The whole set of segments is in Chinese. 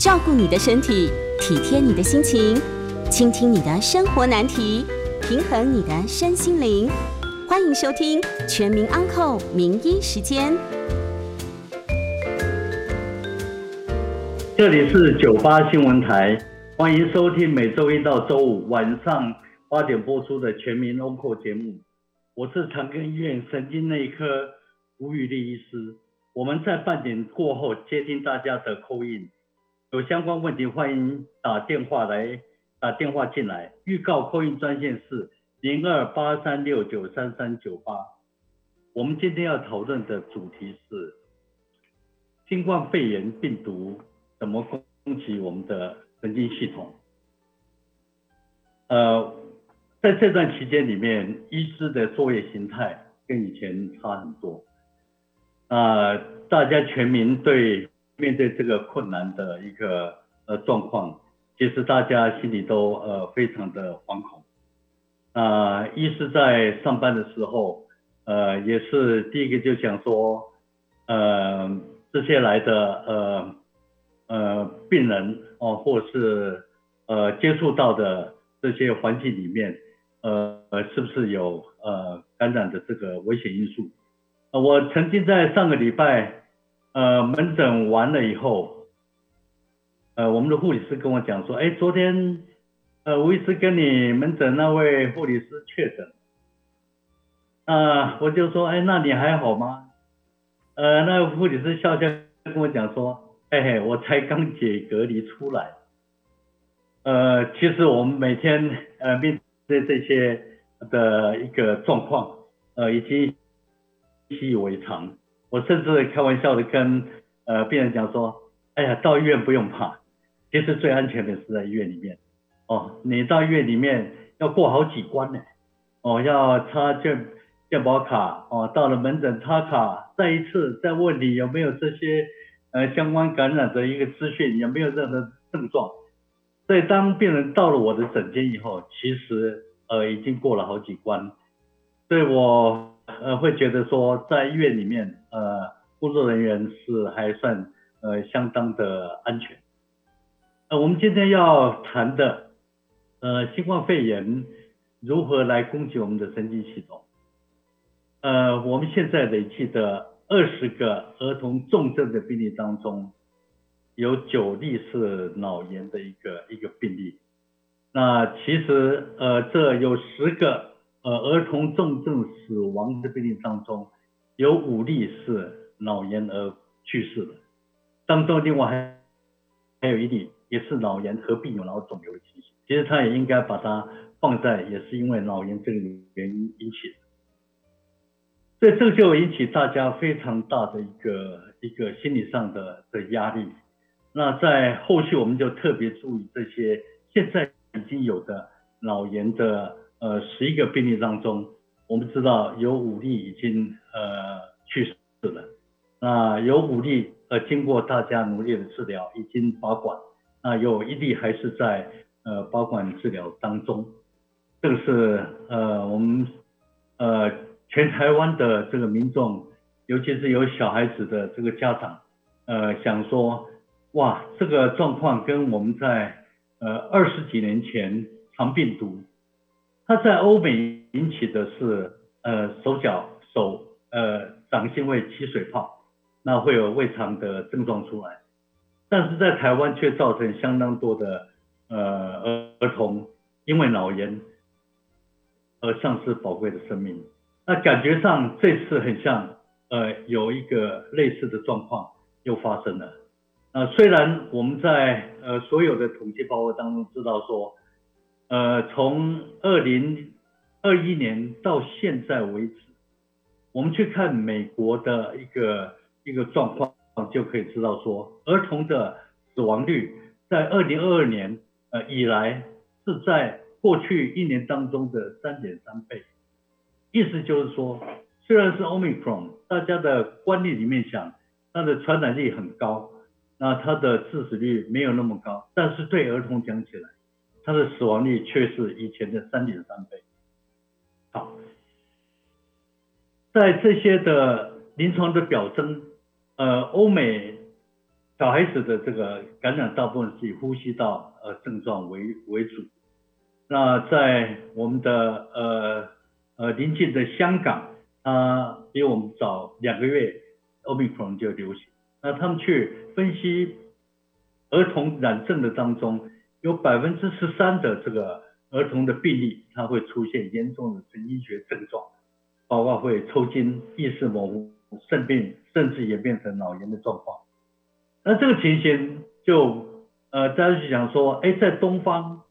照顾你的身体，体贴你的心情，倾听你的生活难题，平衡你的身心灵。欢迎收听《全民安扣名医时间》。这里是九八新闻台，欢迎收听每周一到周五晚上八点播出的《全民安扣》节目。我是长庚医院神经内科吴宇丽医师。我们在半点过后接听大家的扣印。有相关问题，欢迎打电话来打电话进来。预告扣印专线是零二八三六九三三九八。我们今天要讨论的主题是新冠肺炎病毒怎么攻击我们的神经系统。呃，在这段期间里面，医师的作业形态跟以前差很多。啊，大家全民对。面对这个困难的一个呃状况，其实大家心里都呃非常的惶恐。啊，一是在上班的时候，呃，也是第一个就想说，呃，这些来的呃呃病人哦，或是呃接触到的这些环境里面，呃呃是不是有呃感染的这个危险因素？呃，我曾经在上个礼拜。呃，门诊完了以后，呃，我们的护理师跟我讲说，哎，昨天，呃，吴医师跟你门诊那位护理师确诊，啊，我就说，哎，那你还好吗？呃，那个护理师笑笑跟我讲说，嘿嘿，我才刚解隔离出来，呃，其实我们每天呃面对这些的一个状况，呃，已经习以为常。我甚至开玩笑的跟呃病人讲说，哎呀，到医院不用怕，其实最安全的是在医院里面。哦，你到医院里面要过好几关呢。哦，要插健健保卡，哦，到了门诊插卡，再一次再问你有没有这些呃相关感染的一个资讯，有没有任何症状。所以当病人到了我的诊间以后，其实呃已经过了好几关。所以我。呃，会觉得说在医院里面，呃，工作人员是还算呃相当的安全。呃，我们今天要谈的，呃，新冠肺炎如何来攻击我们的神经系统？呃，我们现在累计的二十个儿童重症的病例当中，有九例是脑炎的一个一个病例。那其实呃，这有十个。呃，儿童重症死亡的病例当中，有五例是脑炎而去世的，当中另外还还有一例也是脑炎合并有脑肿瘤的情形。其实他也应该把它放在，也是因为脑炎这个原因引起的。所以这就引起大家非常大的一个一个心理上的的压力。那在后续我们就特别注意这些现在已经有的脑炎的。呃，十一个病例当中，我们知道有五例已经呃去世了，那有五例呃经过大家努力的治疗已经保管，那有一例还是在呃保管治疗当中，这个是呃我们呃全台湾的这个民众，尤其是有小孩子的这个家长，呃想说，哇，这个状况跟我们在呃二十几年前肠病毒。它在欧美引起的是呃手脚手呃掌心会起水泡，那会有胃肠的症状出来，但是在台湾却造成相当多的呃儿童因为脑炎而丧失宝贵的生命。那感觉上这次很像呃有一个类似的状况又发生了。那虽然我们在呃所有的统计报告当中知道说。呃，从二零二一年到现在为止，我们去看美国的一个一个状况，就可以知道说，儿童的死亡率在二零二二年呃以来是在过去一年当中的三点三倍。意思就是说，虽然是 Omicron，大家的观念里面想它的传染力很高，那它的致死率没有那么高，但是对儿童讲起来，它的死亡率却是以前的三点三倍。好，在这些的临床的表征，呃，欧美小孩子的这个感染大部分是以呼吸道呃症状为为主。那在我们的呃呃临近的香港，它比我们早两个月，omicron 就流行。那他们去分析儿童染症的当中，有百分之十三的这个儿童的病例，它会出现严重的神经学症状，包括会抽筋、意识模糊、肾病，甚至演变成脑炎的状况。那这个情形就呃，大家就想说，哎，在东方，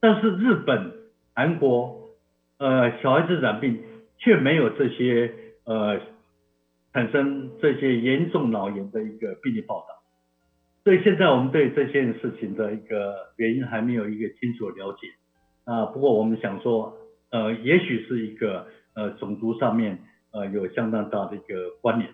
但是日本、韩国，呃，小孩子染病却没有这些呃产生这些严重脑炎的一个病例报道。所以现在我们对这件事情的一个原因还没有一个清楚的了解啊。不过我们想说，呃，也许是一个呃种族上面呃有相当大的一个关联。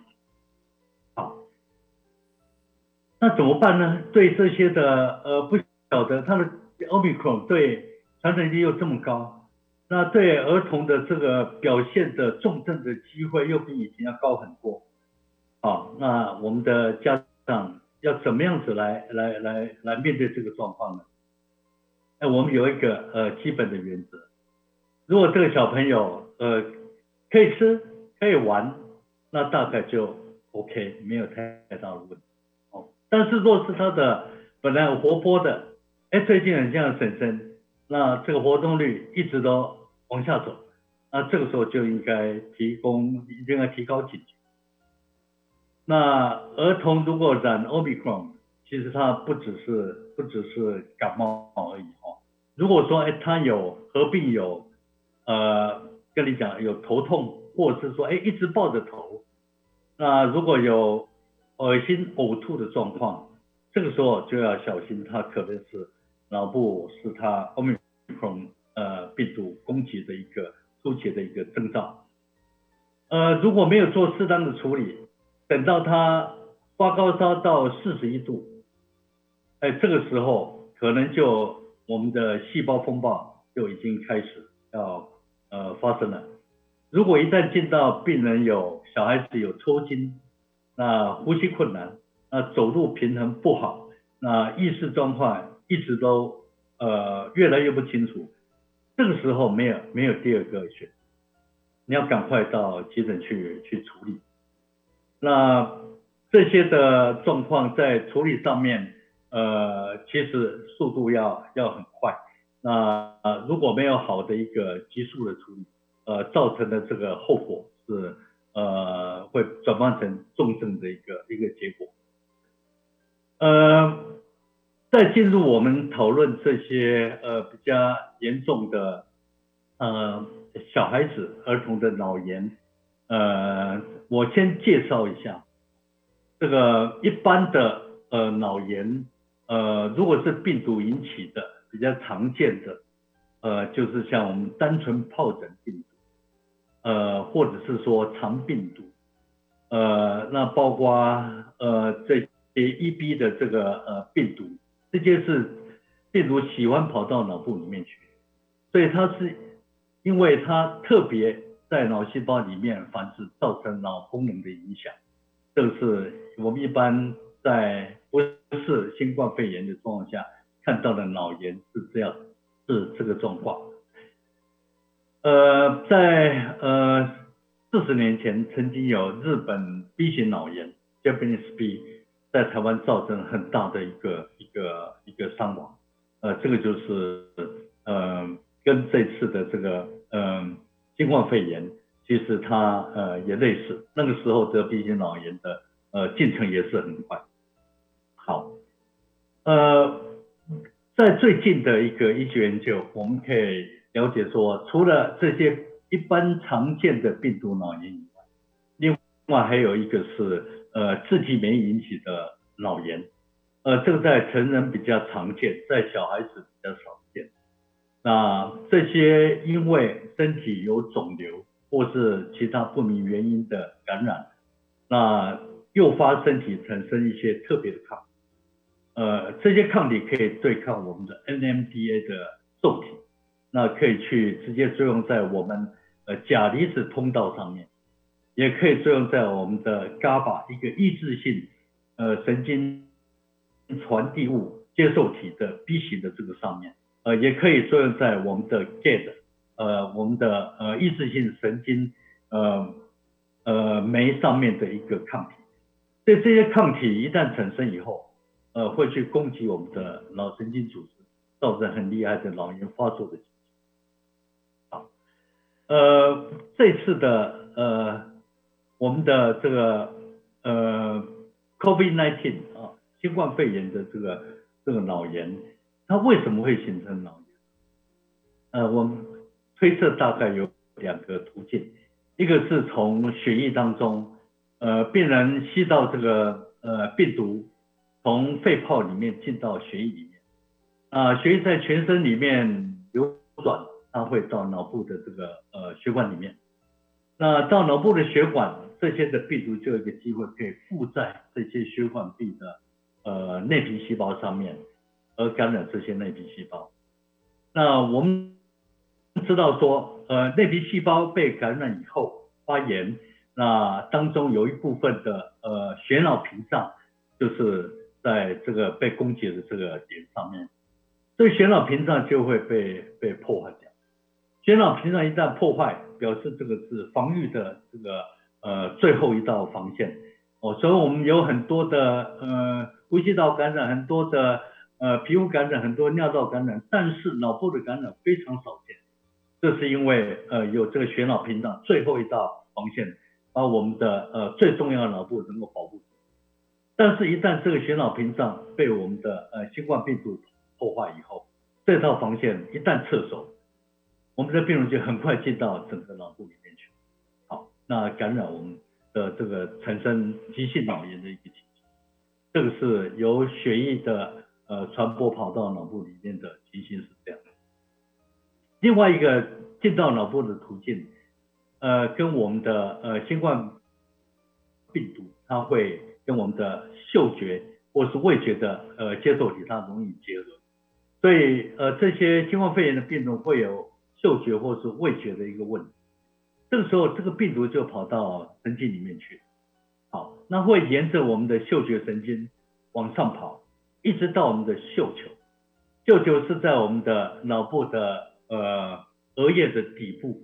那怎么办呢？对这些的呃不晓得它的 omicron 对传染力又这么高，那对儿童的这个表现的重症的机会又比以前要高很多。好，那我们的家长要怎么样子来来来来面对这个状况呢？哎，我们有一个呃基本的原则，如果这个小朋友呃可以吃可以玩，那大概就 OK，没有太大的问题哦。但是若是他的本来活泼的，哎，最近很像婶婶，那这个活动率一直都往下走，那这个时候就应该提供，应该提高警觉。那儿童如果染 omicron，其实他不只是不只是感冒而已哦。如果说哎他有合并有，呃，跟你讲有头痛，或者是说哎一直抱着头，那如果有。恶心、呕吐的状况，这个时候就要小心，他可能是脑部是他 Omicron 呃病毒攻击的一个初期的一个征兆。呃，如果没有做适当的处理，等到他发高烧到四十一度，哎，这个时候可能就我们的细胞风暴就已经开始要呃发生了。如果一旦见到病人有小孩子有抽筋，那呼吸困难，那走路平衡不好，那意识状况一直都呃越来越不清楚，这个时候没有没有第二个选择，你要赶快到急诊去去处理。那这些的状况在处理上面，呃，其实速度要要很快。那呃如果没有好的一个急速的处理，呃，造成的这个后果是。呃，会转换成重症的一个一个结果。呃，在进入我们讨论这些呃比较严重的呃小孩子儿童的脑炎，呃，我先介绍一下这个一般的呃脑炎，呃，如果是病毒引起的比较常见的，呃，就是像我们单纯疱疹病毒。呃，或者是说肠病毒，呃，那包括呃这些 EB 的这个呃病毒，这些是病毒喜欢跑到脑部里面去，所以它是因为它特别在脑细胞里面繁殖，造成脑功能的影响。这是我们一般在不是新冠肺炎的状况下看到的脑炎是这样，是这个状况。呃，在呃四十年前，曾经有日本 B 型脑炎 （Japanese B） 在台湾造成很大的一个一个一个伤亡。呃，这个就是呃跟这次的这个嗯新冠肺炎，其实它呃也类似。那个时候得鼻咽脑炎的呃进程也是很快。好，呃，在最近的一个医学研究，我们可以。了解说，除了这些一般常见的病毒脑炎以外，另外还有一个是呃自体免疫引起的脑炎，呃这个在成人比较常见，在小孩子比较少见。那这些因为身体有肿瘤或是其他不明原因的感染，那诱发身体产生一些特别的抗，呃这些抗体可以对抗我们的 NMDA 的受体。那可以去直接作用在我们呃钾离子通道上面，也可以作用在我们的 GABA 一个抑制性呃神经传递物接受体的 B 型的这个上面，呃，也可以作用在我们的 GAD，呃，我们的呃抑制性神经呃呃酶上面的一个抗体。所以这些抗体一旦产生以后，呃，会去攻击我们的脑神经组织，造成很厉害的脑炎发作的。啊，呃，这次的呃我们的这个呃 COVID-19 啊，新冠肺炎的这个这个脑炎，它为什么会形成脑炎？呃，我们推测大概有两个途径，一个是从血液当中。呃，病人吸到这个呃病毒，从肺泡里面进到血液里面，啊，血液在全身里面流转，它会到脑部的这个呃血管里面，那到脑部的血管，这些的病毒就有一个机会可以附在这些血管壁的呃内皮细胞上面，而感染这些内皮细胞。那我们知道说，呃，内皮细胞被感染以后发炎。那当中有一部分的呃血脑屏障，就是在这个被攻击的这个点上面，这血脑屏障就会被被破坏掉。血脑屏障一旦破坏，表示这个是防御的这个呃最后一道防线。哦，所以我们有很多的呃呼吸道感染，很多的呃皮肤感染，很多尿道感染，但是脑部的感染非常少见。这是因为呃有这个血脑屏障最后一道防线。把我们的呃最重要的脑部能够保护，但是，一旦这个血脑屏障被我们的呃新冠病毒破坏以后，这套防线一旦撤守，我们的病人就很快进到整个脑部里面去，好，那感染我们的这个产生急性脑炎的一个情形，这个是由血液的呃传播跑到脑部里面的情形是这样的。另外一个进到脑部的途径。呃，跟我们的呃新冠病毒，它会跟我们的嗅觉或是味觉的呃接受体，它容易结合，所以呃这些新冠肺炎的病毒会有嗅觉或是味觉的一个问题，这个时候这个病毒就跑到神经里面去，好，那会沿着我们的嗅觉神经往上跑，一直到我们的嗅球，嗅球是在我们的脑部的呃额叶的底部。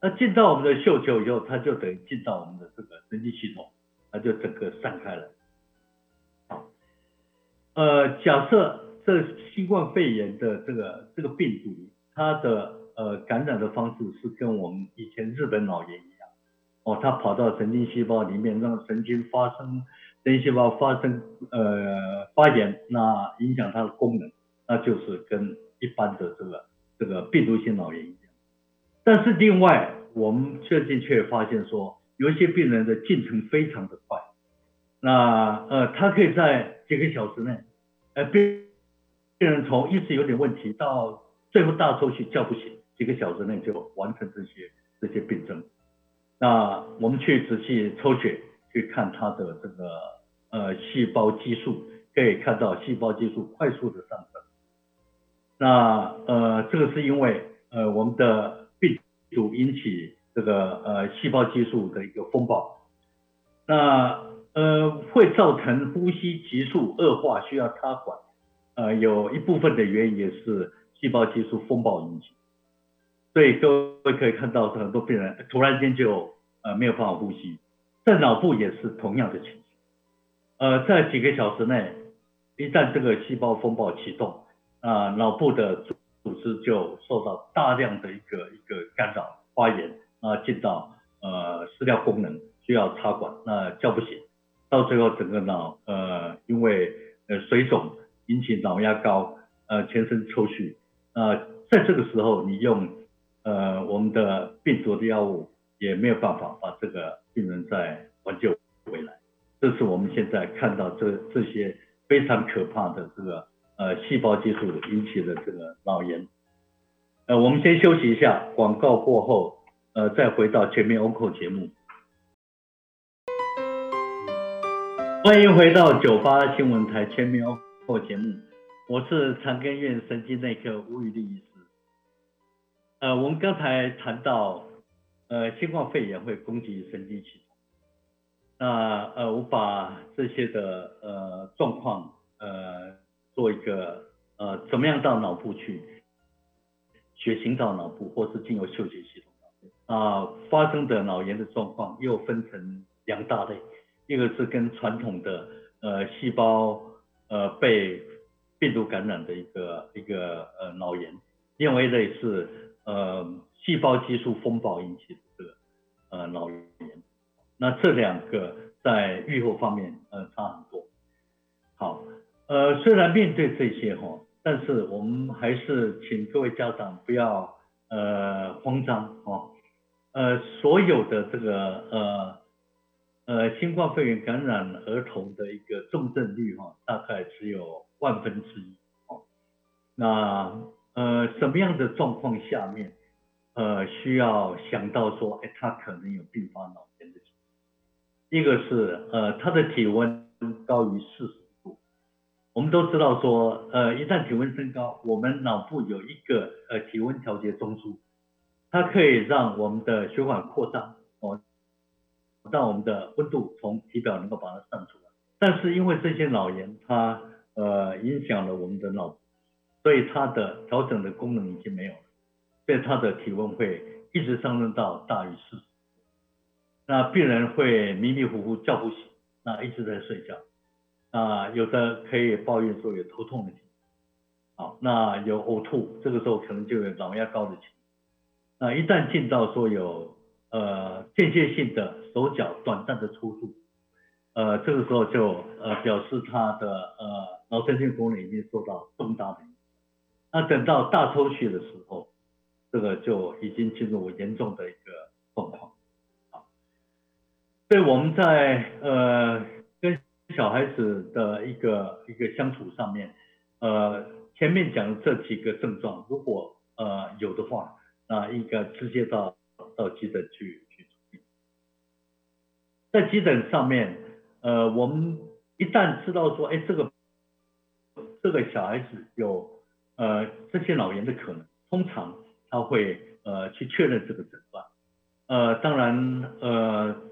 那进到我们的嗅球以后，它就等于进到我们的这个神经系统，它就整个散开了。呃，假设这新冠肺炎的这个这个病毒，它的呃感染的方式是跟我们以前日本脑炎一样，哦，它跑到神经细胞里面，让神经发生神经细胞发生呃发炎，那影响它的功能，那就是跟一般的这个这个病毒性脑炎一样。但是另外，我们最近却发现说，有一些病人的进程非常的快，那呃，他可以在几个小时内，呃，病病人从意识有点问题到最后大抽血叫不醒，几个小时内就完成这些这些病症。那我们去仔细抽血去看他的这个呃细胞激素，可以看到细胞激素快速的上升。那呃，这个是因为呃我们的病毒引起这个呃细胞激素的一个风暴，那呃会造成呼吸急速恶化，需要插管，呃有一部分的原因也是细胞激素风暴引起，所以各位可以看到很多病人突然间就呃没有办法呼吸，在脑部也是同样的情形，呃在几个小时内，一旦这个细胞风暴启动，啊脑部的。组织就受到大量的一个一个干扰，发炎啊，进到呃失掉功能，需要插管，那叫不醒，到最后整个脑呃因为呃水肿引起脑压高，呃全身抽搐，呃在这个时候你用呃我们的病毒的药物也没有办法把这个病人再挽救回来，这是我们现在看到这这些非常可怕的这个。呃，细胞激素引起的这个脑炎，呃，我们先休息一下，广告过后，呃，再回到全面 ONCO 节目。欢迎回到九八新闻台全面 ONCO 节目，我是长庚院神经内科吴宇立医师。呃，我们刚才谈到，呃，新冠肺炎会攻击神经系统，那呃，我把这些的呃状况。呃做一个呃怎么样到脑部去学行到脑部，或是进入嗅觉系统啊发生的脑炎的状况又分成两大类，一个是跟传统的呃细胞呃被病毒感染的一个一个呃脑炎，另外一类是呃细胞激素风暴引起的呃脑炎。那这两个在预后方面呃差很多。好，呃虽然面对这些哈，但是我们还是请各位家长不要呃慌张哦。呃所有的这个呃呃新冠肺炎感染儿童的一个重症率哈，大概只有。万分之一哦，那呃什么样的状况下面呃需要想到说，哎，他可能有并发脑炎的情况？一个是呃他的体温高于四十，我们都知道说，呃一旦体温升高，我们脑部有一个呃体温调节中枢，它可以让我们的血管扩张哦，让我们的温度从体表能够把它散出来。但是因为这些脑炎，它呃，影响了我们的脑，所以它的调整的功能已经没有了，所以它的体温会一直上升到大于四十，那病人会迷迷糊糊叫不醒，那一直在睡觉，啊，有的可以抱怨说有头痛的情况，好，那有呕吐，这个时候可能就有脑压高的情况，那一旦进到说有呃间歇性的手脚短暂的抽搐。呃，这个时候就呃表示他的呃脑神经功能已经受到重大的影响。那等到大抽血的时候，这个就已经进入严重的一个状况。好，所以我们在呃小孩子的一个一个相处上面，呃前面讲的这几个症状，如果呃有的话，那应该直接到到急诊去去处理。在急诊上面。呃，我们一旦知道说，哎，这个这个小孩子有呃这些脑炎的可能，通常他会呃去确认这个诊断。呃，当然呃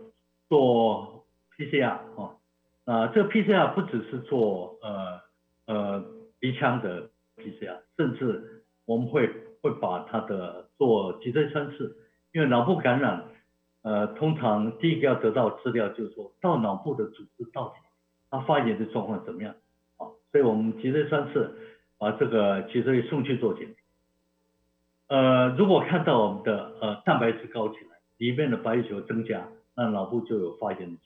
做 PCR 哦，啊这个 PCR 不只是做呃呃鼻腔的 PCR，甚至我们会会把他的做脊椎穿刺，因为脑部感染。呃，通常第一个要得到资料，就是说到脑部的组织到底它发炎的状况怎么样？好，所以我们脊椎穿刺把这个脊椎送去做检查。呃，如果看到我们的呃蛋白质高起来，里面的白血球增加，那脑部就有发炎的。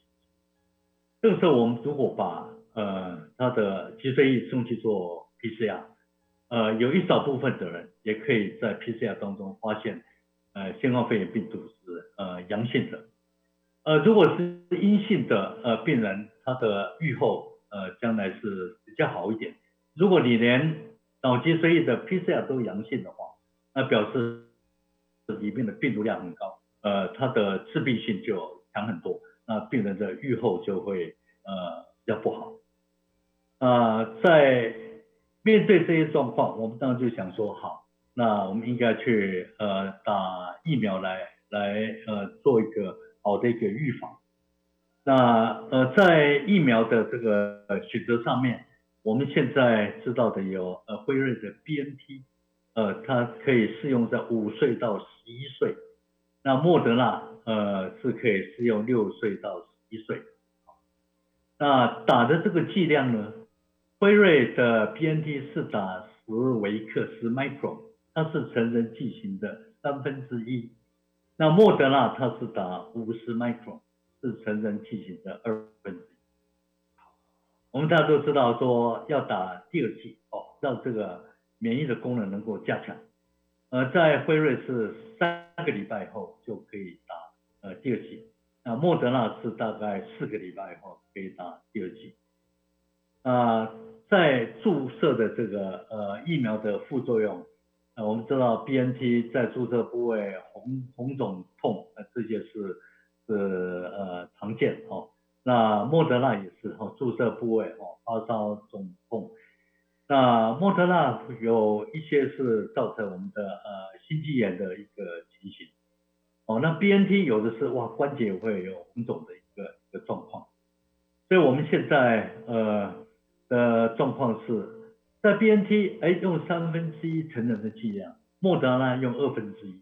这个时候我们如果把呃他的脊髓液送去做 PCR，呃，有一少部分的人也可以在 PCR 当中发现。呃，新冠肺炎病毒是呃阳性的，呃，如果是阴性的呃病人，他的预后呃将来是比较好一点。如果你连脑脊髓液的 PCR 都阳性的话，那表示里面的病毒量很高，呃，它的致病性就强很多，那病人的预后就会呃要不好。啊，在面对这些状况，我们当然就想说好。那我们应该去呃打疫苗来来呃做一个好的一个预防。那呃在疫苗的这个选择上面，我们现在知道的有呃辉瑞的 BNT，呃它可以适用在五岁到十一岁，那莫德纳呃是可以适用六岁到十一岁。那打的这个剂量呢，辉瑞的 BNT 是打十微克十 micro。它是成人剂型的三分之一，那莫德纳它是打五十 micro，是成人剂型的二分之一。我们大家都知道说要打第二剂哦，让这个免疫的功能能够加强。呃，在辉瑞是三个礼拜后就可以打呃第二剂，那莫德纳是大概四个礼拜以后可以打第二剂。啊，在注射的这个呃疫苗的副作用。呃我们知道 B N T 在注射部位红红肿痛，呃这些是是呃常见哦。那莫德纳也是哦，注射部位哦发烧肿痛。那莫德纳有一些是造成我们的呃心肌炎的一个情形。哦，那 B N T 有的是哇关节会有红肿的一个一个状况。所以我们现在呃的状况是，在 BNT 哎用三分之一成人的剂量，莫德纳用二分之一，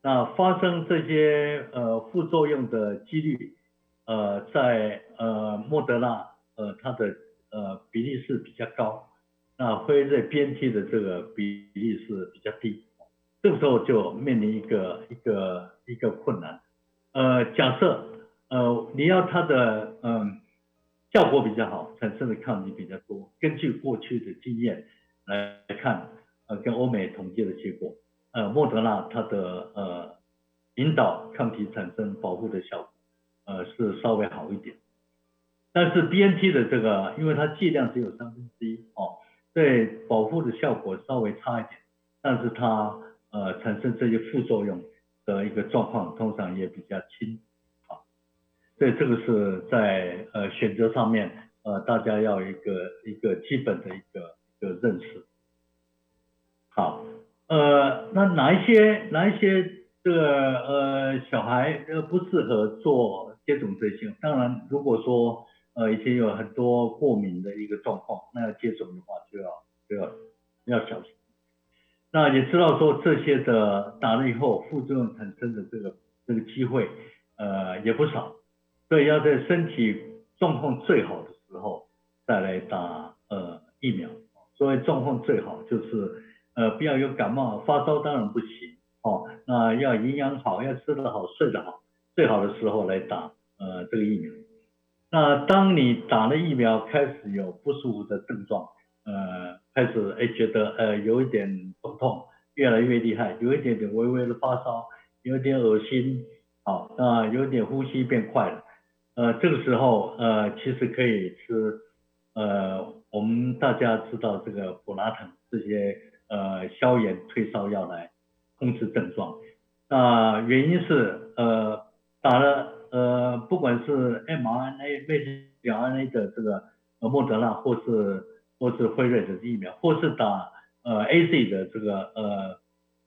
那发生这些呃副作用的几率，呃在呃莫德纳呃它的呃比例是比较高，那辉瑞 BNT 的这个比例是比较低，这个时候就面临一个一个一个困难，呃假设呃你要它的嗯。效果比较好，产生的抗体比较多。根据过去的经验来看，呃，跟欧美统计的结果，呃，莫德纳它的呃引导抗体产生保护的效果，呃，是稍微好一点。但是 B N T 的这个，因为它剂量只有三分之一哦，对保护的效果稍微差一点，但是它呃产生这些副作用的一个状况通常也比较轻啊。所以这个是在呃选择上面，呃大家要一个一个基本的一个一个认识。好，呃那哪一些哪一些这个呃小孩呃不适合做接种这些？当然如果说呃已经有很多过敏的一个状况，那要接种的话就要就要要小心。那也知道说这些的打了以后副作用产生的这个这个机会呃也不少。所以要在身体状况最好的时候再来打呃疫苗。所谓状况最好就是呃不要有感冒发烧当然不行哦，那要营养好，要吃得好，睡得好，最好的时候来打呃这个疫苗。那当你打了疫苗开始有不舒服的症状，呃开始哎觉得呃有一点头痛越来越厉害，有一点点微微的发烧，有点恶心，好那有点呼吸变快了。呃，这个时候，呃，其实可以吃，呃，我们大家知道这个普拉腾这些呃消炎退烧药来控制症状。那原因是，呃，打了呃，不管是 mRNA、mRNA 的这个呃莫德纳，或是或是辉瑞的疫苗，或是打呃 AZ 的这个呃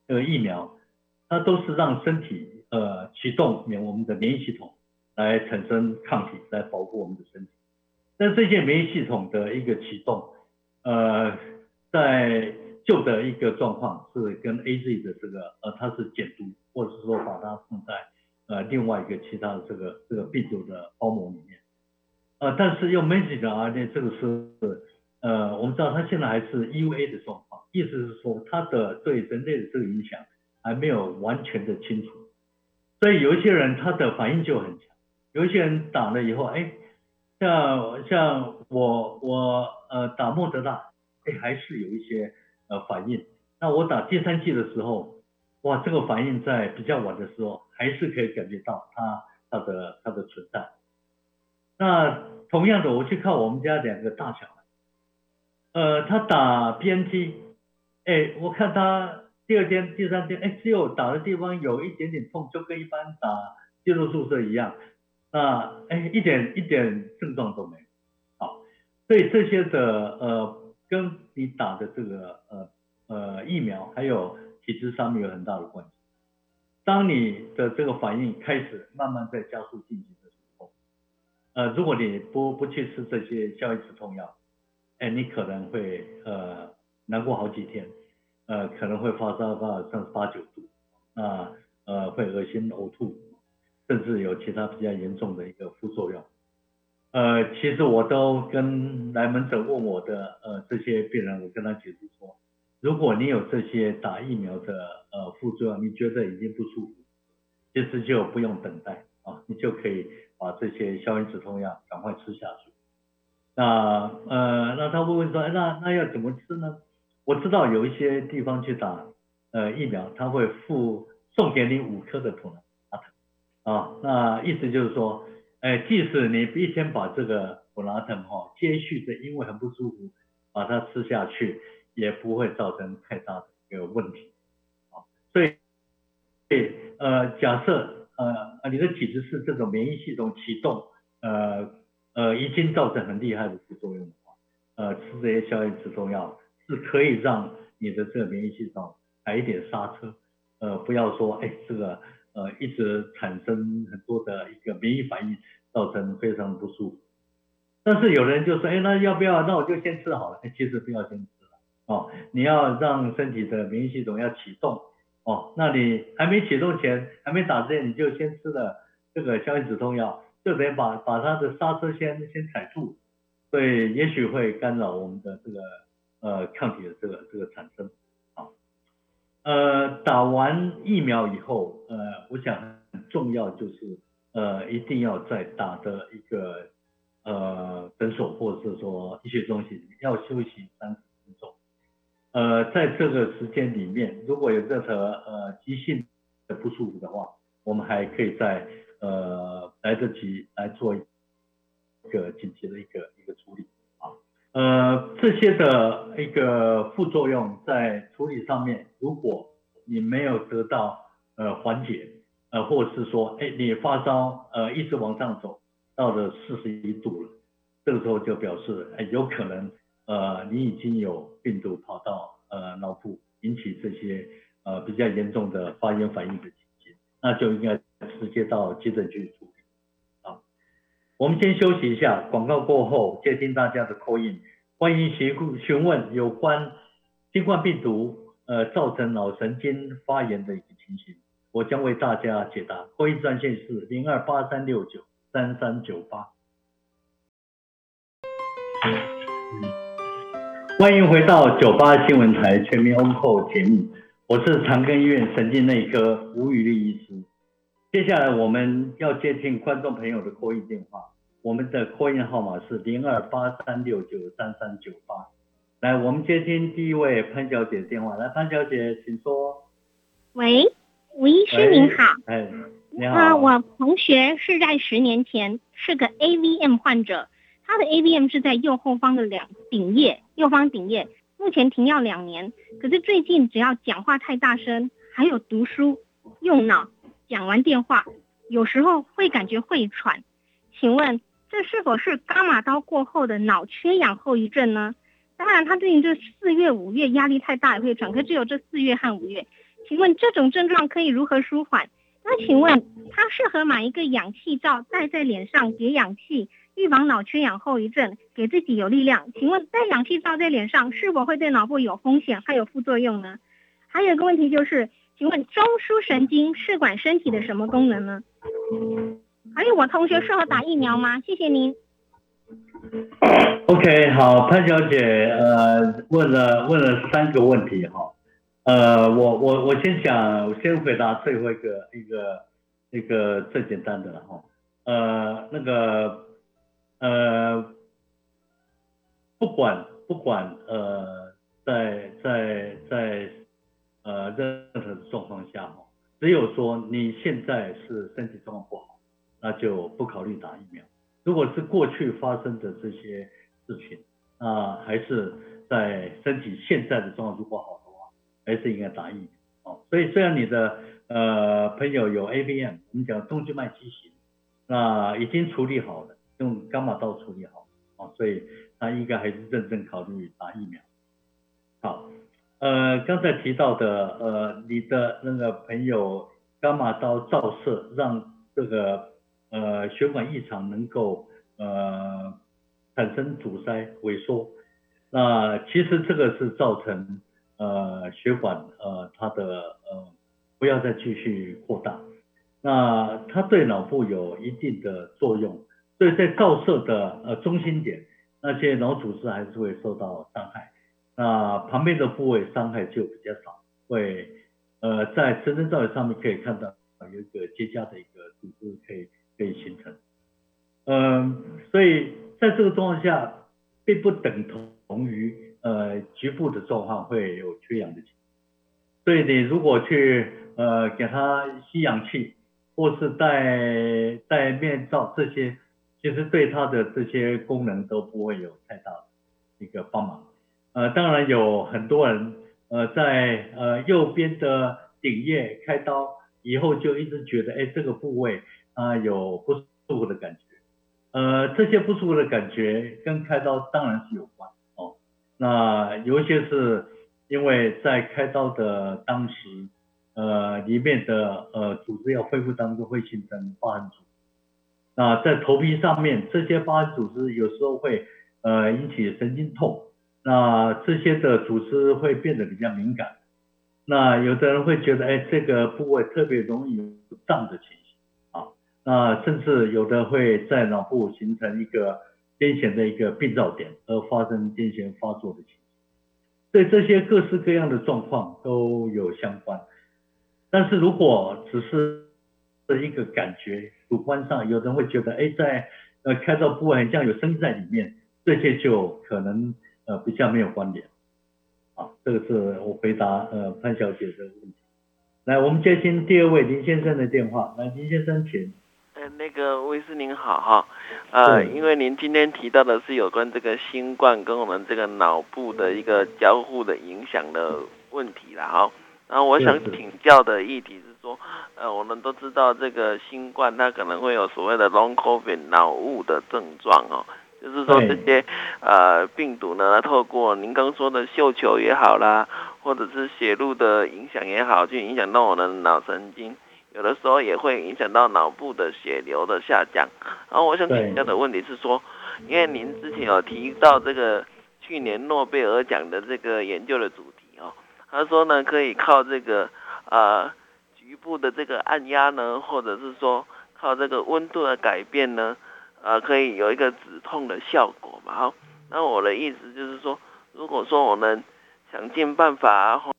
呃疫苗，它都是让身体呃启动免我们的免疫系统。来产生抗体来保护我们的身体，但这些免疫系统的一个启动，呃，在旧的一个状况是跟 A Z 的这个呃它是减毒，或者是说把它放在呃另外一个其他的这个这个病毒的包膜里面，呃，但是用 messenger RNA 这个是呃我们知道它现在还是 E U A 的状况，意思是说它的对人类的这个影响还没有完全的清楚，所以有一些人他的反应就很强。有一些人打了以后，哎，像像我我呃打莫德纳，哎还是有一些呃反应。那我打第三剂的时候，哇，这个反应在比较晚的时候还是可以感觉到它它的它的存在。那同样的，我去看我们家两个大小，呃，他打 BNT，哎，我看他第二天、第三天，哎，只有打的地方有一点点痛，就跟一般打介入注射一样。那哎，一点一点症状都没有，好，所以这些的呃，跟你打的这个呃呃疫苗还有体质上面有很大的关系。当你的这个反应开始慢慢在加速进行的时候，呃，如果你不不去吃这些消炎止痛药，哎，你可能会呃难过好几天，呃，可能会发烧到三十八九度，啊呃会恶心呕吐。甚至有其他比较严重的一个副作用，呃，其实我都跟来门诊问我的呃这些病人，我跟他解释说，如果你有这些打疫苗的呃副作用，你觉得已经不舒服，其实就不用等待啊，你就可以把这些消炎止痛药赶快吃下去。那呃，那他会问说，那那要怎么吃呢？我知道有一些地方去打呃疫苗，他会附送给你五颗的普拉。啊，那意思就是说，哎，即使你一天把这个普拉腾哈接续的，因为很不舒服，把它吃下去，也不会造成太大的一个问题。啊，所以，呃，假设呃你的体质是这种免疫系统启动，呃呃已经造成很厉害的副作用的话，呃，吃这些消炎止痛药是可以让你的这个免疫系统来一点刹车，呃，不要说哎这个。呃，一直产生很多的一个免疫反应，造成非常不舒服。但是有人就说，哎，那要不要？那我就先吃好了。哎，其实不要先吃了哦，你要让身体的免疫系统要启动哦。那你还没启动前，还没打之前，你就先吃了这个消炎止痛药，就得把把它的刹车先先踩住，对也许会干扰我们的这个呃抗体的这个这个产生啊。呃，打完疫苗以后，呃，我想很重要就是呃一定要在打的一个。呃，诊所或者是说医学中心要休息三十分钟。呃，在这个时间里面，如果有任何呃急性的不舒服的话，我们还可以在呃来得及来做一个紧急的一个一个处理啊。呃，这些的一个副作用在处理上面，如果你没有得到呃缓解，呃，或者是说，哎，你发烧呃一直往上走。到了四十一度了，这个时候就表示，哎，有可能，呃，你已经有病毒跑到呃脑部，引起这些呃比较严重的发炎反应的情形，那就应该直接到急诊去处理。啊，我们先休息一下，广告过后接听大家的 call in，欢迎询询问有关新冠病毒呃造成脑神经发炎的一个情形，我将为大家解答。会议专线是零二八三六九。三三九八，欢迎回到九八新闻台全民 on call 节目，我是长庚医院神经内科吴宇立医师。接下来我们要接听观众朋友的 call in 电话，我们的 call in 号码是零二八三六九三三九八。来，我们接听第一位潘小姐的电话，来，潘小姐，请说。喂，吴医师您好。哎。啊，我同学是在十年前是个 AVM 患者，他的 AVM 是在右后方的两顶叶，右方顶叶，目前停药两年。可是最近只要讲话太大声，还有读书、用脑、讲完电话，有时候会感觉会喘。请问这是否是伽马刀过后的脑缺氧后遗症呢？当然，他最近这四月、五月压力太大也会喘，可只有这四月和五月。请问这种症状可以如何舒缓？那请问他适合买一个氧气罩戴在脸上给氧气，预防脑缺氧后遗症，给自己有力量。请问戴氧气罩在脸上是否会对脑部有风险，还有副作用呢？还有一个问题就是，请问中枢神经是管身体的什么功能呢？还有我同学适合打疫苗吗？谢谢您。OK，好，潘小姐，呃，问了问了三个问题哈。呃，我我我先讲，我先回答最后一个一个一个最简单的了哈。呃，那个呃，不管不管呃，在在在呃任何状况下哈，只有说你现在是身体状况不好，那就不考虑打疫苗。如果是过去发生的这些事情，那还是在身体现在的状况如果好的话。还是应该打疫苗哦。所以虽然你的呃朋友有 AVM，我们讲动静脉畸形，那已经处理好了，用伽马刀处理好哦，所以他应该还是认真考虑打疫苗。呃，刚才提到的呃，你的那个朋友伽马刀照射让这个呃血管异常能够呃产生阻塞萎缩，那其实这个是造成。呃，血管呃，它的呃，不要再继续扩大，那它对脑部有一定的作用，所以在照射的呃中心点，那些脑组织还是会受到伤害，那旁边的部位伤害就比较少，会呃在真正照射上面可以看到有一个结痂的一个组织可以可以形成，嗯，所以在这个状况下，并不等同于。呃，局部的状况会有缺氧的情况，所以你如果去呃给他吸氧气，或是戴戴面罩这些，其实对他的这些功能都不会有太大的一个帮忙。呃，当然有很多人呃在呃右边的顶叶开刀以后，就一直觉得哎这个部位啊有不舒服的感觉，呃这些不舒服的感觉跟开刀当然是有关哦。那有一些是因为在开刀的当时，呃，里面的呃组织要恢复当中会形成疤痕组织，那在头皮上面，这些疤痕组织有时候会呃引起神经痛，那这些的组织会变得比较敏感。那有的人会觉得，哎，这个部位特别容易有胀的情形啊，那甚至有的会在脑部形成一个癫痫的一个病灶点，而发生癫痫发作的情形。对这些各式各样的状况都有相关。但是如果只是一个感觉，主观上，有人会觉得，哎，在呃开到部位很像有声音在里面，这些就可能呃比较没有关联。啊，这个是我回答呃潘小姐的问题。来，我们接听第二位林先生的电话。来，林先生，请。呃，那个魏师您好哈，呃，因为您今天提到的是有关这个新冠跟我们这个脑部的一个交互的影响的问题了哈。然后我想请教的议题是说，呃，我们都知道这个新冠它可能会有所谓的 long covid 脑雾的症状哦。就是说这些呃病毒呢，透过您刚说的嗅球也好啦，或者是血路的影响也好，去影响到我的脑神经，有的时候也会影响到脑部的血流的下降。然后我想请教的问题是说，因为您之前有提到这个去年诺贝尔奖的这个研究的主题哦，他说呢可以靠这个呃局部的这个按压呢，或者是说靠这个温度的改变呢。呃，可以有一个止痛的效果嘛？好，那我的意思就是说，如果说我们想尽办法，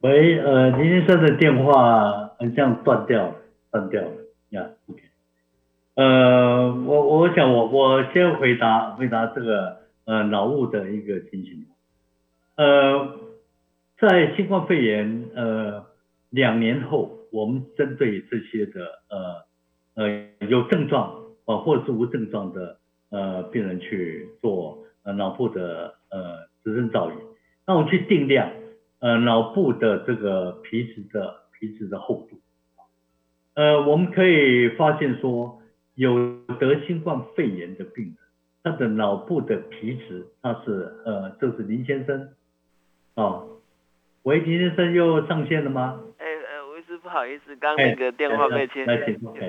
喂，呃，林先生的电话好像断掉了，断掉了呀。呃，我我想我我先回答回答这个呃脑雾的一个情形。呃，在新冠肺炎呃两年后。我们针对这些的呃呃有症状啊或者是无症状的呃病人去做呃脑部的呃直身造影，那我们去定量呃脑部的这个皮质的皮质的厚度，呃我们可以发现说有得新冠肺炎的病人，他的脑部的皮质他是呃这是林先生。啊，喂林先生又上线了吗？不好意思，刚那个电话被切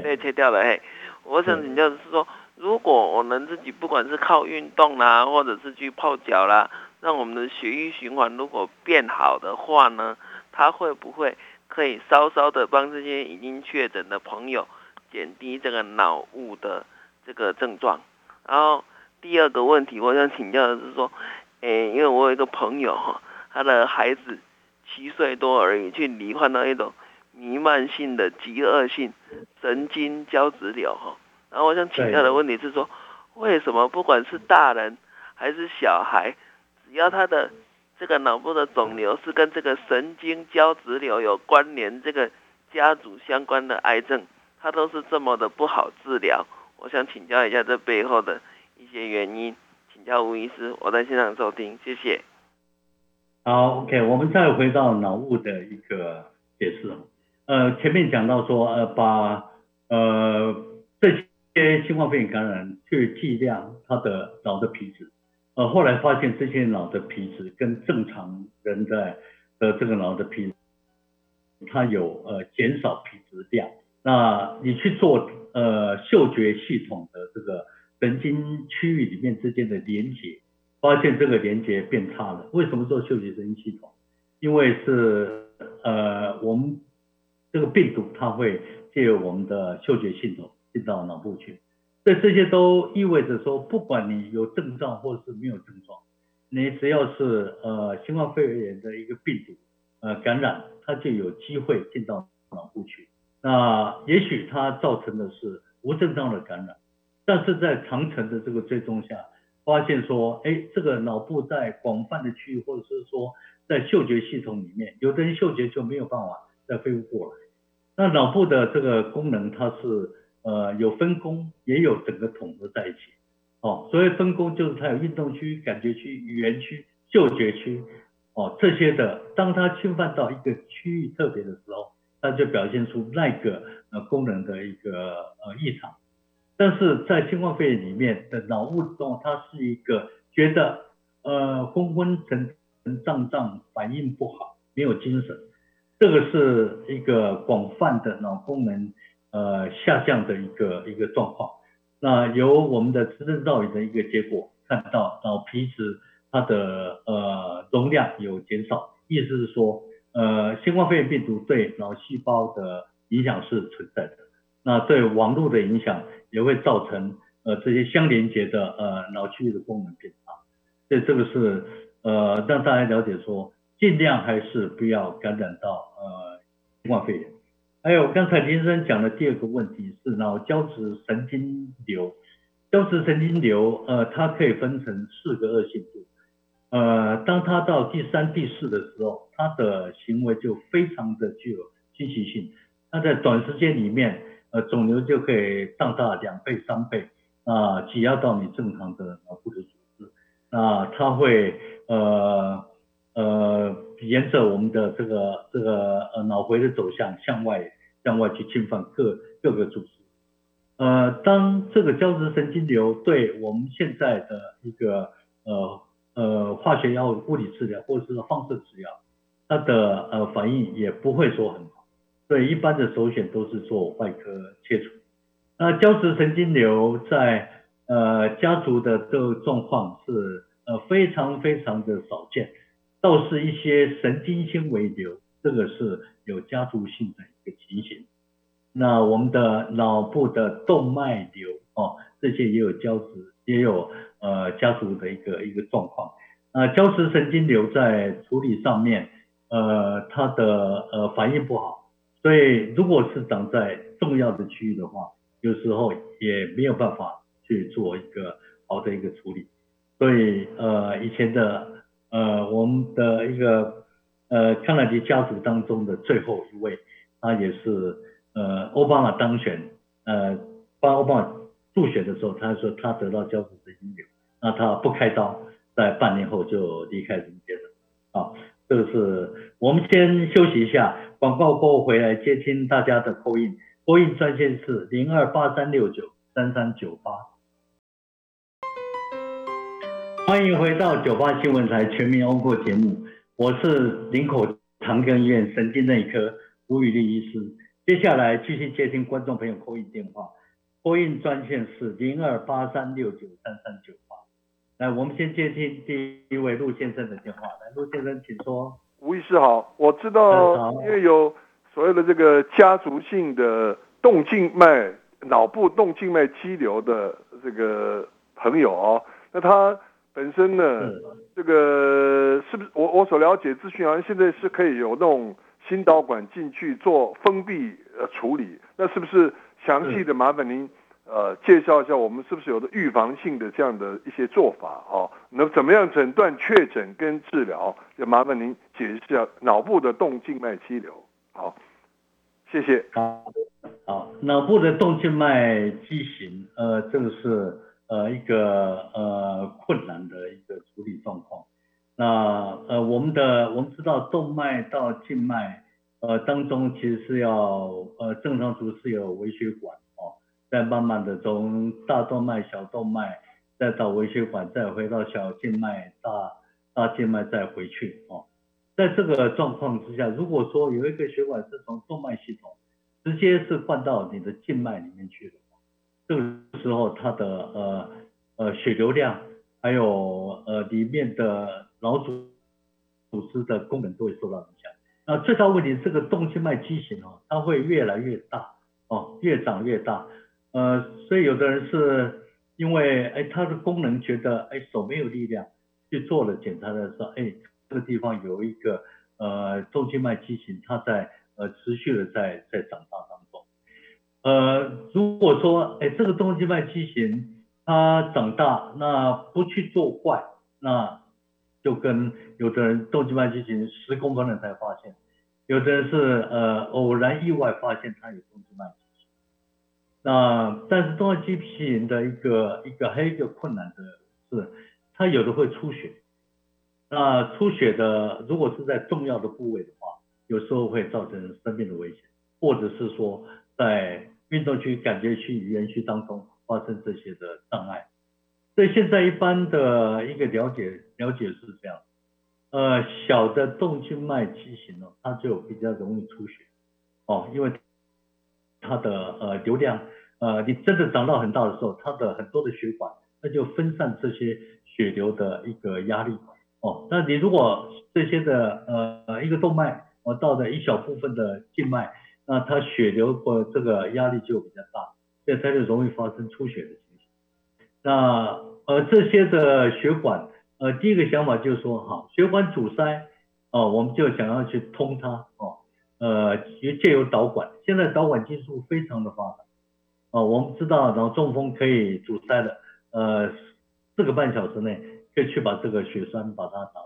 被切掉了。嘿，我想请教的是说，如果我们自己不管是靠运动啦，或者是去泡脚啦，让我们的血液循环如果变好的话呢，它会不会可以稍稍的帮这些已经确诊的朋友减低这个脑雾的这个症状？然后第二个问题，我想请教的是说，诶，因为我有一个朋友哈，他的孩子七岁多而已，去罹患到一种。弥漫性的极恶性神经胶质瘤哈，然后我想请教的问题是说，为什么不管是大人还是小孩，只要他的这个脑部的肿瘤是跟这个神经胶质瘤有关联，这个家族相关的癌症，它都是这么的不好治疗？我想请教一下这背后的一些原因，请教吴医师，我在现场收听，谢谢。好，OK，我们再回到脑雾的一个解释。呃，前面讲到说，呃，把呃这些新冠肺炎感染去计量他的脑的皮质，呃，后来发现这些脑的皮质跟正常人的的这个脑的皮，它有呃减少皮质量。那你去做呃嗅觉系统的这个神经区域里面之间的连接，发现这个连接变差了。为什么做嗅觉神经系统？因为是呃我们。这个病毒它会借由我们的嗅觉系统进到脑部去，所以这些都意味着说，不管你有症状或者是没有症状，你只要是呃新冠肺炎的一个病毒呃感染，它就有机会进到脑部去。那也许它造成的是无症状的感染，但是在长程的这个追踪下，发现说，哎，这个脑部在广泛的区域，或者是说在嗅觉系统里面，有的人嗅觉就没有办法。再恢复过来，那脑部的这个功能它是呃有分工，也有整个统合在一起。哦，所谓分工就是它有运动区、感觉区、语言区、嗅觉区，哦这些的，当它侵犯到一个区域特别的时候，它就表现出那个呃功能的一个呃异常。但是在新冠肺炎里面的脑雾中，它是一个觉得呃昏昏沉沉、胀胀，反应不好，没有精神。这个是一个广泛的脑功能呃下降的一个一个状况。那由我们的磁振造影的一个结果看到脑皮质它的呃容量有减少，意思是说呃新冠肺炎病毒对脑细胞的影响是存在的。那对网络的影响也会造成呃这些相连接的呃脑区域的功能变差。所以这个是呃让大家了解说。尽量还是不要感染到呃新冠肺炎。还有刚才林生讲的第二个问题是脑胶质神经瘤，胶质神经瘤呃它可以分成四个恶性度，呃当它到第三第四的时候，它的行为就非常的具有侵袭性，它在短时间里面呃肿瘤就可以胀大两倍三倍啊挤压到你正常的脑部的组织，那它会呃。呃，沿着我们的这个这个呃脑回的走向向外向外去侵犯各各个组织。呃，当这个胶质神经瘤对我们现在的一个呃呃化学药物、物理治疗或者是放射治疗，它的呃反应也不会说很好，所以一般的首选都是做外科切除。那胶质神经瘤在呃家族的这个状况是呃非常非常的少见。倒是一些神经纤维瘤，这个是有家族性的一个情形。那我们的脑部的动脉瘤哦，这些也有胶质，也有呃家族的一个一个状况。那胶质神经瘤在处理上面，呃，它的呃反应不好，所以如果是长在重要的区域的话，有时候也没有办法去做一个好的一个处理。所以呃以前的。呃，我们的一个呃康乃迪家族当中的最后一位，他也是呃奥巴马当选，呃帮奥巴马助选的时候，他说他得到胶质神经瘤，那他不开刀，在半年后就离开人间了。啊，这个是我们先休息一下，广告过后回来接听大家的扣印，扣印专线是零二八三六九三三九八。欢迎回到九八新闻台全民欧过节目，我是林口长庚医院神经内科吴宇丽医师。接下来继续接听观众朋友扣印电话，扣印专线是零二八三六九三三九八。来，我们先接听第一位陆先生的电话。来，陆先生，请说。吴医师好，我知道，因为有所谓的这个家族性的动静脉脑部动静脉肌瘤的这个朋友哦，那他。本身呢，这个是不是我我所了解资讯好像现在是可以有那种心导管进去做封闭呃处理，那是不是详细的麻烦您呃介绍一下我们是不是有的预防性的这样的一些做法哦？那怎么样诊断、确诊跟治疗？就麻烦您解释一下脑部的动静脉肌瘤。好，谢谢。好，好，脑部的动静脉畸形，呃，这个是。呃，一个呃困难的一个处理状况。那呃，我们的我们知道动脉到静脉呃当中其实是要呃正常组是有微血管哦，再慢慢的从大动脉、小动脉再到微血管，再回到小静脉、大大静脉再回去哦。在这个状况之下，如果说有一个血管是从动脉系统直接是灌到你的静脉里面去的。这个时候，它的呃呃血流量，还有呃里面的脑组组织的功能都会受到影响。那最大问题，这个动静脉畸形哦，它会越来越大哦，越长越大。呃，所以有的人是因为哎，它的功能觉得哎手没有力量，去做了检查的时候，哎这个地方有一个呃动静脉畸形，它在呃持续的在在长大当中。呃，如果说，哎，这个动静脉畸形它长大，那不去做坏，那就跟有的人动静脉畸形十公分了才发现，有的人是呃偶然意外发现他有动静脉畸形。那但是动脉畸形的一个一个还有一个困难的是，它有的会出血。那出血的如果是在重要的部位的话，有时候会造成生命的危险，或者是说。在运动区、感觉区、语言区当中发生这些的障碍，所以现在一般的一个了解了解是这样，呃，小的动静脉畸形呢，它就比较容易出血，哦，因为它的呃流量，呃，你真的长到很大的时候，它的很多的血管，那就分散这些血流的一个压力，哦，那你如果这些的呃一个动脉，哦，到的一小部分的静脉，那它血流或这个压力就比较大，所以它就容易发生出血的情形。那呃这些的血管。呃，第一个想法就是说，哈，血管阻塞，哦，我们就想要去通它，哦，呃，借由导管，现在导管技术非常的发达，哦，我们知道脑中风可以阻塞的，呃，四个半小时内可以去把这个血栓把它打，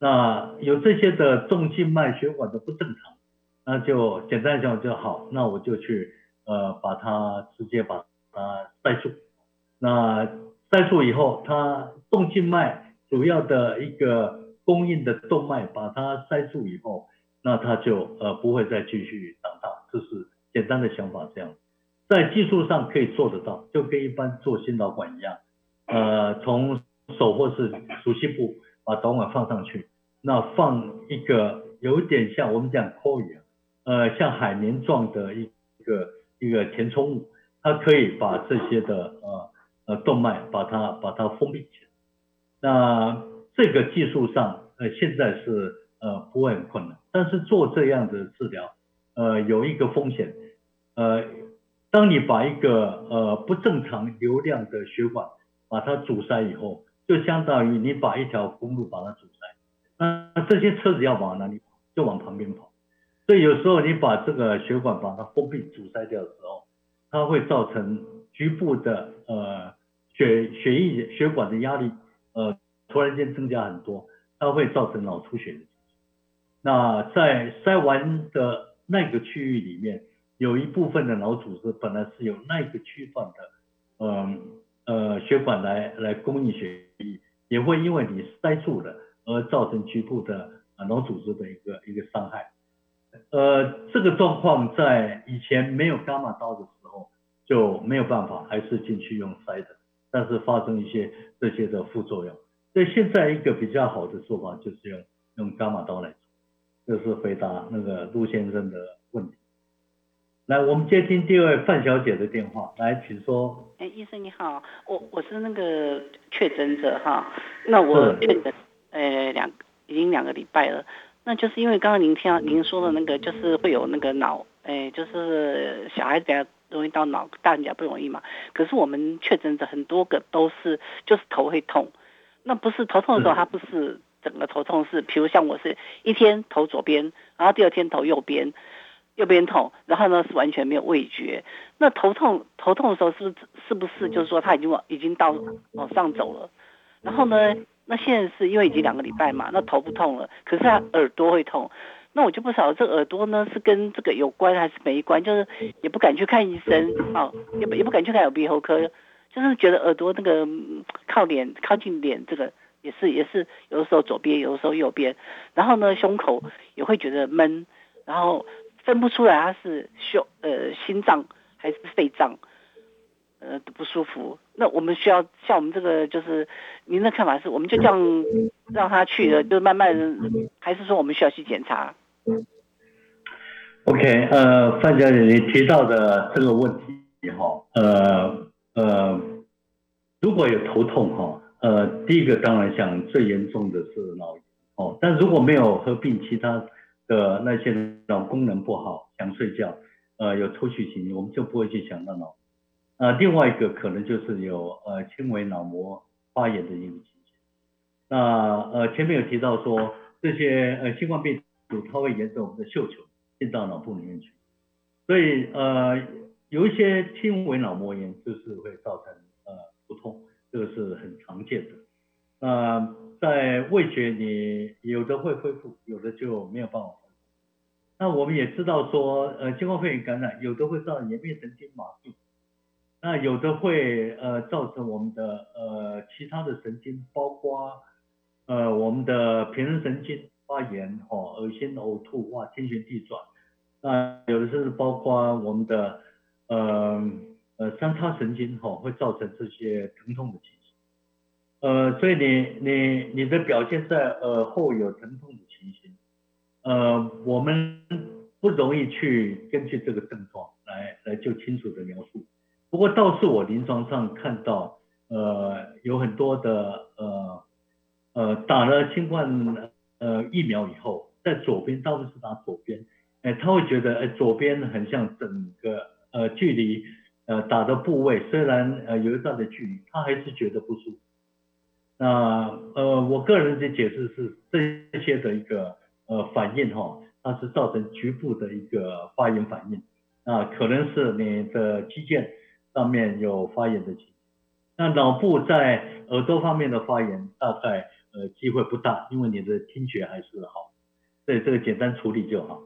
那有这些的重静脉血管的不正常，那就简单讲就好，那我就去，呃，把它直接把它塞住，那塞住以后，它。动静脉主要的一个供应的动脉，把它塞住以后，那它就呃不会再继续长大，这是简单的想法。这样，在技术上可以做得到，就跟一般做心导管一样，呃，从手或是熟悉部把导管放上去，那放一个有点像我们讲 coil，呃，像海绵状的一个一个填充物，它可以把这些的呃呃动脉把它把它封闭起来。那这个技术上，呃，现在是呃不会很困难，但是做这样的治疗，呃，有一个风险，呃，当你把一个呃不正常流量的血管把它阻塞以后，就相当于你把一条公路把它阻塞，那这些车子要往哪里跑？就往旁边跑，所以有时候你把这个血管把它封闭阻塞掉的时候，它会造成局部的呃血血液血管的压力。呃，突然间增加很多，它会造成脑出血。那在塞完的那个区域里面，有一部分的脑组织本来是由那个区段的，嗯呃血管来来供应血液，也会因为你塞住了而造成局部的脑组织的一个一个伤害。呃，这个状况在以前没有伽马刀的时候就没有办法，还是进去用塞的。但是发生一些这些的副作用，所以现在一个比较好的做法就是用用伽马刀来做，这是回答那个陆先生的问题。来，我们接听第二位范小姐的电话，来，请说。哎，医生你好，我我是那个确诊者哈，那我确诊呃两已经两个礼拜了，那就是因为刚刚您听您说的那个就是会有那个脑，哎，就是小孩子。容易到脑，大人家不容易嘛。可是我们确诊的很多个都是，就是头会痛。那不是头痛的时候，他不是整个头痛，是比如像我是一天头左边，然后第二天头右边，右边痛，然后呢是完全没有味觉。那头痛头痛的时候，是不是是不是就是说他已经往已经到往上走了？然后呢，那现在是因为已经两个礼拜嘛，那头不痛了，可是他耳朵会痛。那我就不晓得这耳朵呢是跟这个有关还是没关，就是也不敢去看医生，哦，也不也不敢去看耳鼻喉科，就是觉得耳朵那个靠脸靠近脸这个也是也是有的时候左边有的时候右边，然后呢胸口也会觉得闷，然后分不出来它是胸呃心脏还是肺脏。呃，不舒服。那我们需要像我们这个，就是您的看法是，我们就这样让他去了，就慢慢，还是说我们需要去检查？OK，呃，范小姐，你提到的这个问题哈，呃呃，如果有头痛哈，呃，第一个当然想最严重的是脑哦，但如果没有合并其他的那些脑功能不好，想睡觉，呃，有抽搐情形，我们就不会去想到脑。呃另外一个可能就是有呃轻微脑膜发炎的一个情形。那呃前面有提到说这些呃新冠病毒它会沿着我们的嗅球进到脑部里面去，所以呃有一些轻微脑膜炎就是会造成呃不痛，这个是很常见的。那在味觉你有的会恢复，有的就没有办法恢复。那我们也知道说呃新冠肺炎感染有的会造成颜面神经麻痹。那有的会呃造成我们的呃其他的神经，包括呃我们的平衡神经发炎哦，恶心呕吐哇，天旋地转。那有的是包括我们的呃呃三叉神经哦，会造成这些疼痛的情形。呃，所以你你你的表现在耳后有疼痛的情形，呃，我们不容易去根据这个症状来来就清楚的描述。不过倒是我临床上看到，呃，有很多的呃呃打了新冠呃疫苗以后，在左边，倒不是打左边，哎，他会觉得哎左边很像整个呃距离呃打的部位虽然呃有一段的距离，他还是觉得不舒服。那呃我个人的解释是这些的一个呃反应哈，它是造成局部的一个发炎反应，啊可能是你的肌腱。上面有发炎的情，那脑部在耳朵方面的发炎大概呃机会不大，因为你的听觉还是好，对这个简单处理就好。